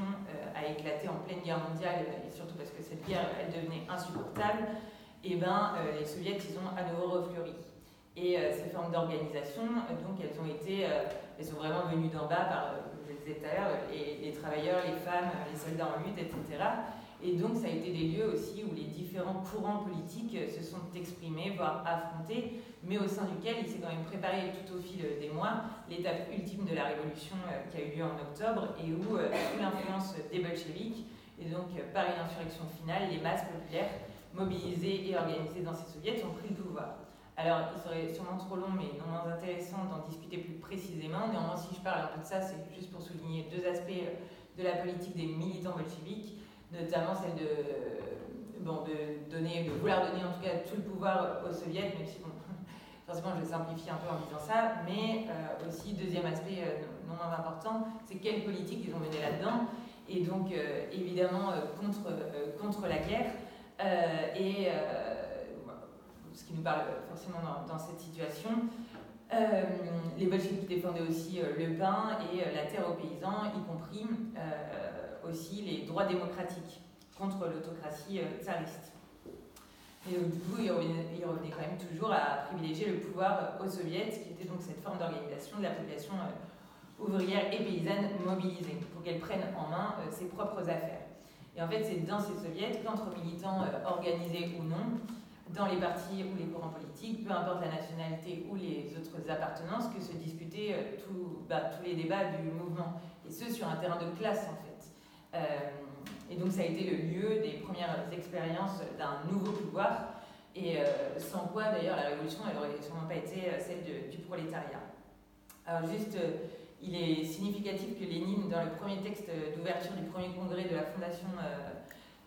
a éclaté en pleine guerre mondiale, et surtout parce que cette guerre elle devenait insupportable, et eh ben, les soviets ils ont à nouveau refleuri. Et ces formes d'organisation, donc elles ont été, elles sont vraiment venues d'en bas par, je le disais tout à l'heure, les, travailleurs, les femmes, les soldats en lutte, etc. Et donc, ça a été des lieux aussi où les différents courants politiques se sont exprimés, voire affrontés, mais au sein duquel il s'est quand même préparé tout au fil des mois l'étape ultime de la révolution euh, qui a eu lieu en octobre et où, euh, sous l'influence des bolcheviks, et donc par une insurrection finale, les masses populaires mobilisées et organisées dans ces soviets ont pris le pouvoir. Alors, il serait sûrement trop long, mais non moins intéressant d'en discuter plus précisément. Néanmoins, si je parle un peu de ça, c'est juste pour souligner deux aspects de la politique des militants bolcheviques notamment celle de, bon, de, donner, de vouloir donner en tout cas tout le pouvoir aux soviets, même si bon, forcément je simplifie un peu en disant ça, mais euh, aussi deuxième aspect euh, non moins important, c'est quelle politique ils ont mené là-dedans, et donc euh, évidemment contre, contre la guerre, et ce qui nous parle forcément dans, cette situation. les bolcheviks défendaient aussi le pain et la terre aux paysans, y compris aussi les droits démocratiques contre l'autocratie euh, tsariste. Et du coup, il revenait, quand même toujours à privilégier le pouvoir aux soviets, qui était donc cette forme d'organisation de la population euh, ouvrière et paysanne mobilisée, pour qu'elle prenne en main euh, ses propres affaires. Et en fait, c'est dans ces soviets qu'entre militants organisés ou non, dans les partis ou les courants politiques, peu importe la nationalité ou les autres appartenances, que se discutaient bah, tous les débats du mouvement. Et ce, sur un terrain de classe, en fait. Euh, et donc ça a été le lieu des premières expériences d'un nouveau pouvoir, et euh, sans quoi d'ailleurs la révolution elle aurait sûrement pas été euh, celle du prolétariat. Alors juste, il est significatif que Lénine, dans le premier texte d'ouverture du premier congrès de la fondation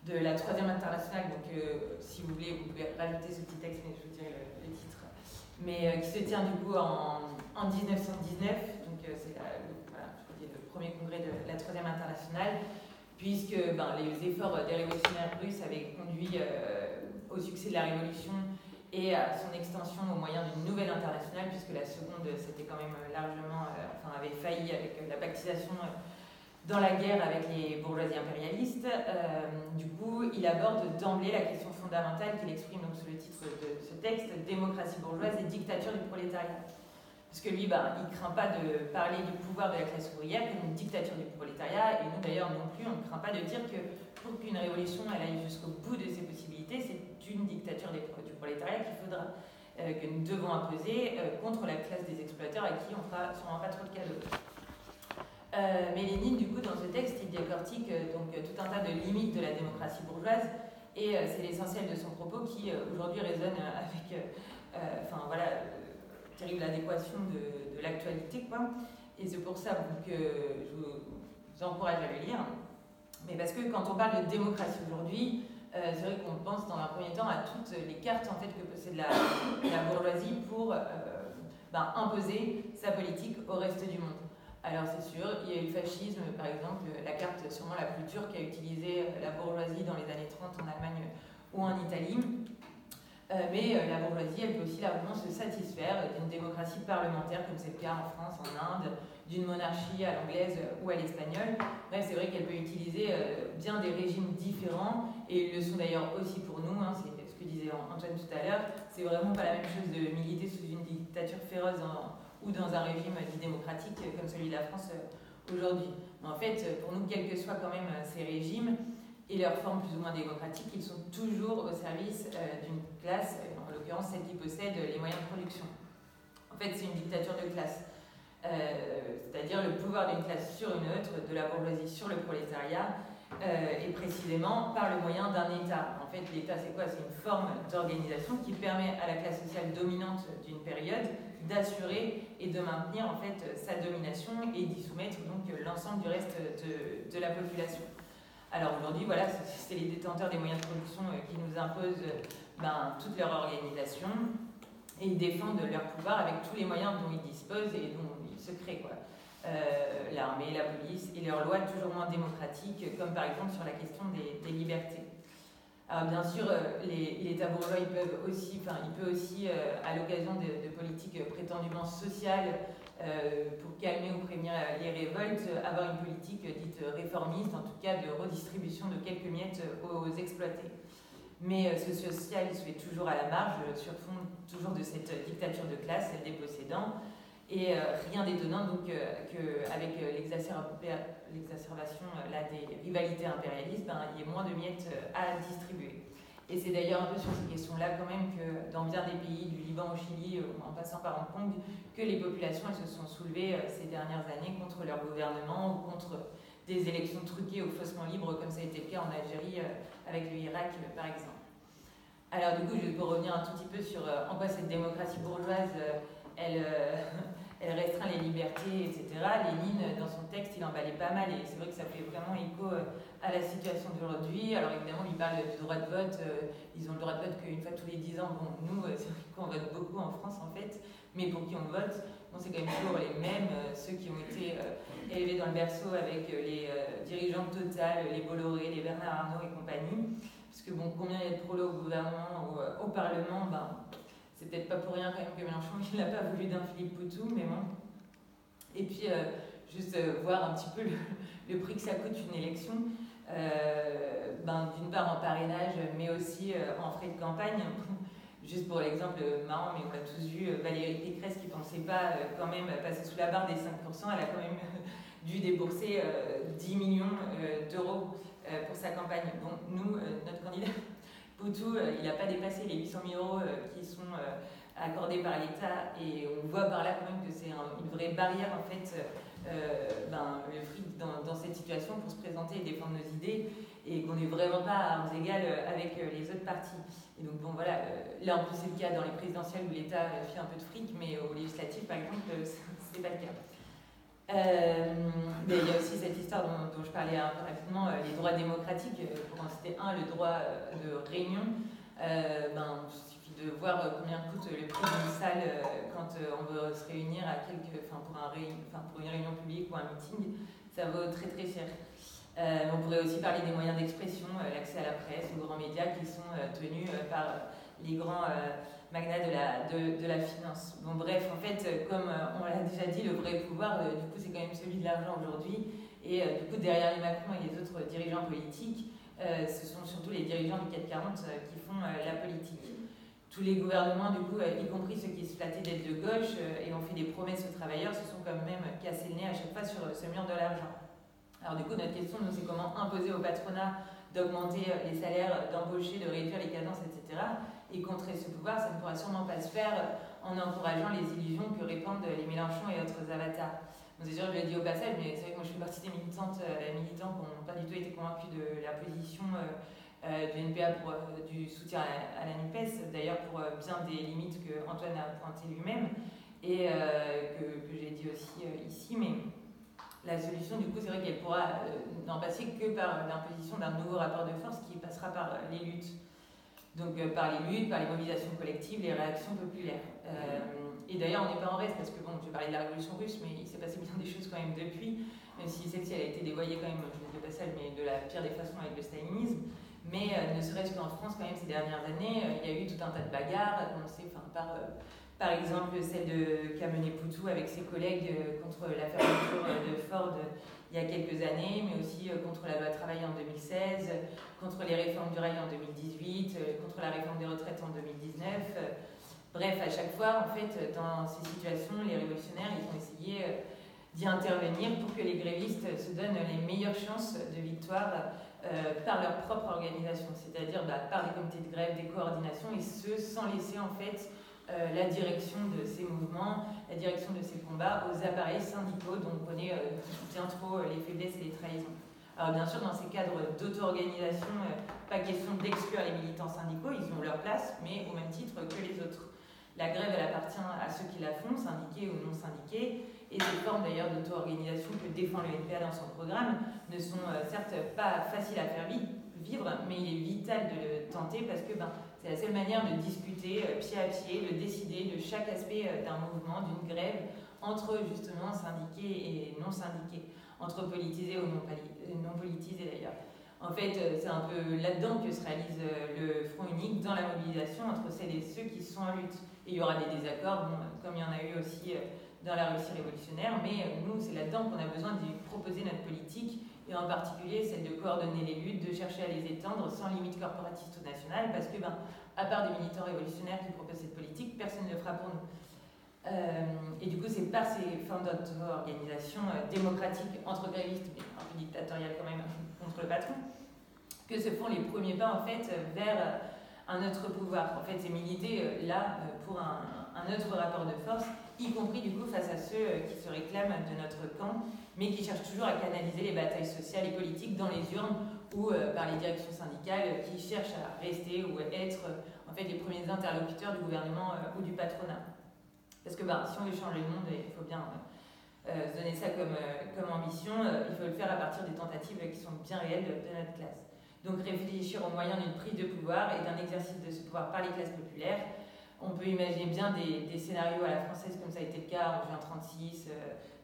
de la Troisième Internationale, donc si vous voulez, vous pouvez rajouter ce petit texte, mais je vous dirai le, titre, mais qui se tient du coup en 1919, donc c'est le premier congrès de la Troisième Internationale, puisque ben, les efforts des révolutionnaires russes avaient conduit euh, au succès de la révolution et à son extension au moyen d'une nouvelle internationale, puisque la seconde, c'était quand même largement, euh, enfin, avait failli avec la pactisation euh, dans la guerre avec les bourgeoisies impérialistes. du coup, il aborde d'emblée la question fondamentale qu'il exprime donc sous le titre de ce texte, démocratie bourgeoise et dictature du prolétariat. Parce que lui, bah, il ne craint pas de parler du pouvoir de la classe ouvrière comme une dictature du prolétariat, et nous d'ailleurs non plus, on ne craint pas de dire que pour qu'une révolution elle aille jusqu'au bout de ses possibilités, c'est une dictature du prolétariat qu'il faudra, euh, que nous devons imposer euh, contre la classe des exploiteurs à qui on ne fera pas trop de cadeaux. Euh, mais Lénine, du coup, dans ce texte, il décortique donc, tout un tas de limites de la démocratie bourgeoise, et c'est l'essentiel de son propos qui aujourd'hui résonne avec enfin, voilà, terrible adéquation de, de l'actualité. quoi. Et c'est pour ça que je vous encourage à le lire. Mais parce que quand on parle de démocratie aujourd'hui, euh, c'est vrai qu'on pense dans un premier temps à toutes les cartes en que possède la, la bourgeoisie pour euh, ben, imposer sa politique au reste du monde. Alors c'est sûr, il y a eu le fascisme, par exemple, la carte sûrement la plus dure qu'a utilisée la bourgeoisie dans les années 30 en Allemagne ou en Italie. Euh, mais euh, la bourgeoisie, elle peut aussi largement se satisfaire d'une démocratie parlementaire, comme c'est le cas en France, en Inde, d'une monarchie à l'anglaise ou à l'espagnole. Bref, c'est vrai qu'elle peut utiliser euh, bien des régimes différents, et ils le sont d'ailleurs aussi pour nous, hein, c'est ce que disait Antoine tout à l'heure. C'est vraiment pas la même chose de militer sous une dictature féroce ou dans un régime démocratique comme celui de la France aujourd'hui. En fait, pour nous, quels que soient quand même ces régimes, et leurs formes plus ou moins démocratiques, ils sont toujours au service euh, d'une classe, euh, en l'occurrence celle qui possède les moyens de production. En fait, c'est une dictature de classe, euh, c'est-à-dire le pouvoir d'une classe sur une autre, de la bourgeoisie sur le prolétariat, et précisément par le moyen d'un État. En fait, l'État, c'est quoi? C'est une forme d'organisation qui permet à la classe sociale dominante d'une période d'assurer et de maintenir en fait sa domination et d'y soumettre l'ensemble du reste de la population. Alors aujourd'hui, voilà, c'est les détenteurs des moyens de production euh, qui nous imposent euh, ben, toute leur organisation et ils défendent leur pouvoir avec tous les moyens dont ils disposent et dont ils se créent. Euh, l'armée, la police et leurs lois toujours moins démocratiques, comme par exemple sur la question des, libertés. Alors bien sûr, les, les bourgeois, ils peuvent aussi, enfin, il peut aussi, à l'occasion de, politiques prétendument sociales, pour calmer ou prévenir les révoltes, avoir une politique dite réformiste, en tout cas de redistribution de quelques miettes aux exploités. Mais ce social se fait toujours à la marge, sur fond toujours de cette dictature de classe, celle des possédants. Et euh, rien d'étonnant donc euh, qu'avec euh, l'exacerbation des rivalités impérialistes, ben, il y ait moins de miettes à distribuer. Et c'est d'ailleurs un peu sur ces questions-là quand même que dans bien des pays, du Liban au Chili, en passant par Hong Kong, que les populations elles, se sont soulevées ces dernières années contre leur gouvernement ou contre des élections truquées ou faussement libres, comme ça a été le cas en Algérie avec le Irak par exemple. Alors du coup, je vais revenir un tout petit peu sur en quoi cette démocratie bourgeoise, elle, elle restreint les libertés, etc. Lénine, dans son texte, il emballait pas mal et c'est vrai que ça fait vraiment écho euh, à la situation d'aujourd'hui. Alors évidemment, il parle du droit de vote. Euh, ils ont le droit de vote qu'une fois tous les 10 ans. Bon, nous, euh, c'est vrai qu'on vote beaucoup en France en fait, mais pour qui on vote bon, C'est quand même toujours les mêmes, ceux qui ont été élevés dans le berceau avec les dirigeants de Total, les Bolloré, les Bernard Arnault et compagnie. Parce que bon, combien il y a de prolos au gouvernement ou au Parlement ben, c'est peut-être pas pour rien quand même que Mélenchon il n'a pas voulu d'un Philippe Poutou, mais bon. Et puis euh, juste euh, voir un petit peu le, prix que ça coûte une élection, euh, ben, d'une part en parrainage, mais aussi en frais de campagne. Juste pour l'exemple marrant, mais on a tous vu Valérie Pécresse qui pensait pas quand même passer sous la barre des 5%, elle a quand même dû débourser 10 millions d'euros pour sa campagne. Bon, nous, notre candidat Euh, il n'a pas dépassé les 800 000 euros euh, qui sont euh, accordés par l'État et on voit par là quand même que c'est une vraie barrière en fait ben, le fric dans, cette situation pour se présenter et défendre nos idées et qu'on n'est vraiment pas à armes égales avec les autres partis. Et donc bon voilà, là en plus c'est le cas dans les présidentielles où l'État fait un peu de fric, mais aux législatives par exemple c'est pas le cas. Mais il y a aussi cette histoire dont, je parlais un peu rapidement, les droits démocratiques. Pour en citer un, le droit de réunion. ben, de voir combien coûte le prix d'une salle quand on veut se réunir à quelques, pour, un enfin, pour une réunion publique ou un meeting. Ça vaut très très cher. on pourrait aussi parler des moyens d'expression, l'accès à la presse, aux grands médias qui sont tenus par les grands magnats de la, de, de, la finance. Bon, bref, en fait, comme on l'a déjà dit, le vrai pouvoir, du coup, c'est quand même celui de l'argent aujourd'hui. Et du coup, derrière les Macron et les autres dirigeants politiques, euh, ce sont surtout les dirigeants du 440 euh, qui font euh, la politique. Tous les gouvernements, du coup, y compris ceux qui se flattaient d'être de gauche et ont fait des promesses aux travailleurs, se sont quand même cassés le nez à chaque fois sur ce mur de l'argent. Alors du coup, notre question, nous, c'est comment imposer au patronat d'augmenter les salaires, d'embaucher, de réduire les cadences, etc. Et contrer ce pouvoir, ça ne pourra sûrement pas se faire en encourageant les illusions que répandent les Mélenchon et autres avatars c'est sûr, je l'ai dit au passage, mais c'est vrai que moi je fais partie des militantes, euh, militants qui n'ont pas du tout été convaincus de la position euh, euh, du NPA pour du soutien à, la NUPES, d'ailleurs pour bien des limites que Antoine a pointées lui-même et que, que j'ai dit aussi ici. Mais la solution, du coup, c'est vrai qu'elle pourra n'en passer que par l'imposition d'un nouveau rapport de force qui passera par les luttes. Donc par les luttes, par les mobilisations collectives, les réactions populaires. Et d'ailleurs, on n'est pas en reste parce que, bon, je parlais de la révolution russe, mais il s'est passé bien des choses quand même depuis, même si celle-ci a été dévoyée quand même, je ne sais pas celle, mais de la pire des façons avec le stalinisme. Mais euh, ne serait-ce qu'en France, quand même, ces dernières années, euh, il y a eu tout un tas de bagarres, à commencer enfin, par, euh, par exemple celle de qu'a mené Poutou avec ses collègues contre la fermeture de Ford il y a quelques années, mais aussi contre la loi travail en 2016, contre les réformes du rail en 2018, contre la réforme des retraites en 2019. Bref, à chaque fois, en fait, dans ces situations, les révolutionnaires, ils ont essayé euh, d'y intervenir pour que les grévistes se donnent les meilleures chances de victoire euh, par leur propre organisation, c'est-à-dire bah, par les comités de grève, des coordinations, et ce, sans laisser en fait euh, la direction de ces mouvements, la direction de ces combats aux appareils syndicaux dont on connaît bien trop les faiblesses et les trahisons. Alors bien sûr, dans ces cadres d'auto-organisation, pas question d'exclure les militants syndicaux, ils ont leur place, mais au même titre que les autres. La grève, elle appartient à ceux qui la font, syndiqués ou non syndiqués, et ces formes d'ailleurs d'auto-organisation que défend le NPA dans son programme ne sont euh, certes pas faciles à faire vivre, mais il est vital de le tenter parce que ben, c'est la seule manière de discuter euh, pied à pied, de décider de chaque aspect euh, d'un mouvement, d'une grève, entre justement syndiqués et non syndiqués, entre politisés ou non, non politisés d'ailleurs. En fait, c'est un peu là-dedans que se réalise le front unique dans la mobilisation entre celles et ceux qui sont en lutte. Et il y aura des désaccords, comme il y en a eu aussi dans la Russie révolutionnaire, mais nous, c'est là-dedans qu'on a besoin de proposer notre politique, et en particulier celle de coordonner les luttes, de chercher à les étendre sans limite corporatiste ou nationale, parce que, ben, à part des militants révolutionnaires qui proposent cette politique, personne ne le fera pour nous. Euh, et du coup, c'est par ces formes d'auto-organisation euh, démocratique entre grévistes, mais un peu dictatoriale quand même, contre le patron, que se font les premiers pas en fait vers un autre pouvoir. En fait, c'est militer euh, là pour un, un, autre rapport de force, y compris du coup face à ceux qui se réclament de notre camp, mais qui cherchent toujours à canaliser les batailles sociales et politiques dans les urnes ou par les directions syndicales qui cherchent à rester ou être en fait les premiers interlocuteurs du gouvernement ou du patronat. Parce que bah, si on veut changer le monde, il faut bien euh, se donner ça comme, euh, ambition. Euh, il faut le faire à partir des tentatives qui sont bien réelles de, notre classe. Donc réfléchir aux moyens d'une prise de pouvoir et d'un exercice de ce pouvoir par les classes populaires. On peut imaginer bien des, scénarios à la française, comme ça a été le cas en juin 36,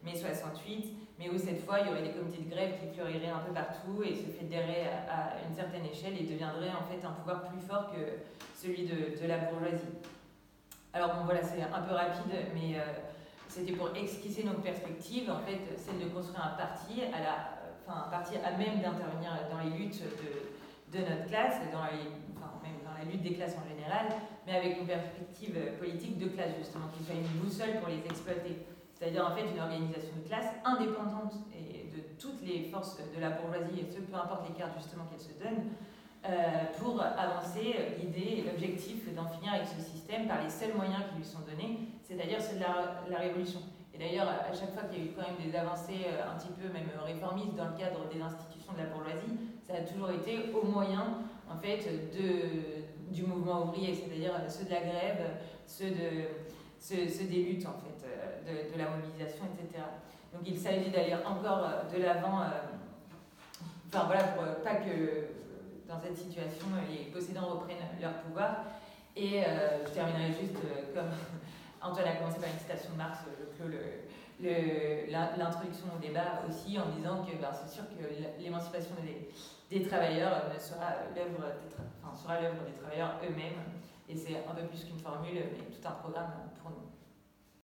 mai 68, mais où cette fois il y aurait des comités de grève qui fleuriraient un peu partout et se fédéreraient à, une certaine échelle et deviendraient en fait un pouvoir plus fort que celui de, la bourgeoisie. Alors bon voilà, c'est un peu rapide, mais euh, c'était pour esquisser nos perspectives, en fait, celle de construire un parti, à la, enfin, un parti à même d'intervenir dans les luttes de, notre classe, dans même dans la lutte des classes en général, mais avec une perspective politique de classe justement, qui soit une boussole pour les exploiter. C'est-à-dire en fait une organisation de classe indépendante et de toutes les forces de la bourgeoisie, et ce peu importe les cartes justement qu'elles se donnent, euh, pour avancer l'idée et l'objectif d'en finir avec ce système par les seuls moyens qui lui sont donnés, c'est-à-dire ceux de la, révolution. Et d'ailleurs, à chaque fois qu'il y a eu quand même des avancées euh, un petit peu même réformistes dans le cadre des institutions de la bourgeoisie, ça a toujours été au moyen en fait de, du mouvement ouvrier, c'est-à-dire ceux de la grève, ceux, de, des luttes en fait, euh, de, la mobilisation, etc. Donc il s'agit d'aller encore de l'avant, enfin voilà, pour pas que dans cette situation, les possédants reprennent leur pouvoir. Et euh, je terminerai juste euh, comme Antoine a commencé par une citation de Marx, je clôt l'introduction au débat aussi en disant que ben, c'est sûr que l'émancipation des, travailleurs sera l'œuvre des, enfin, sera des travailleurs eux-mêmes. Et c'est un peu plus qu'une formule, mais tout un programme pour nous.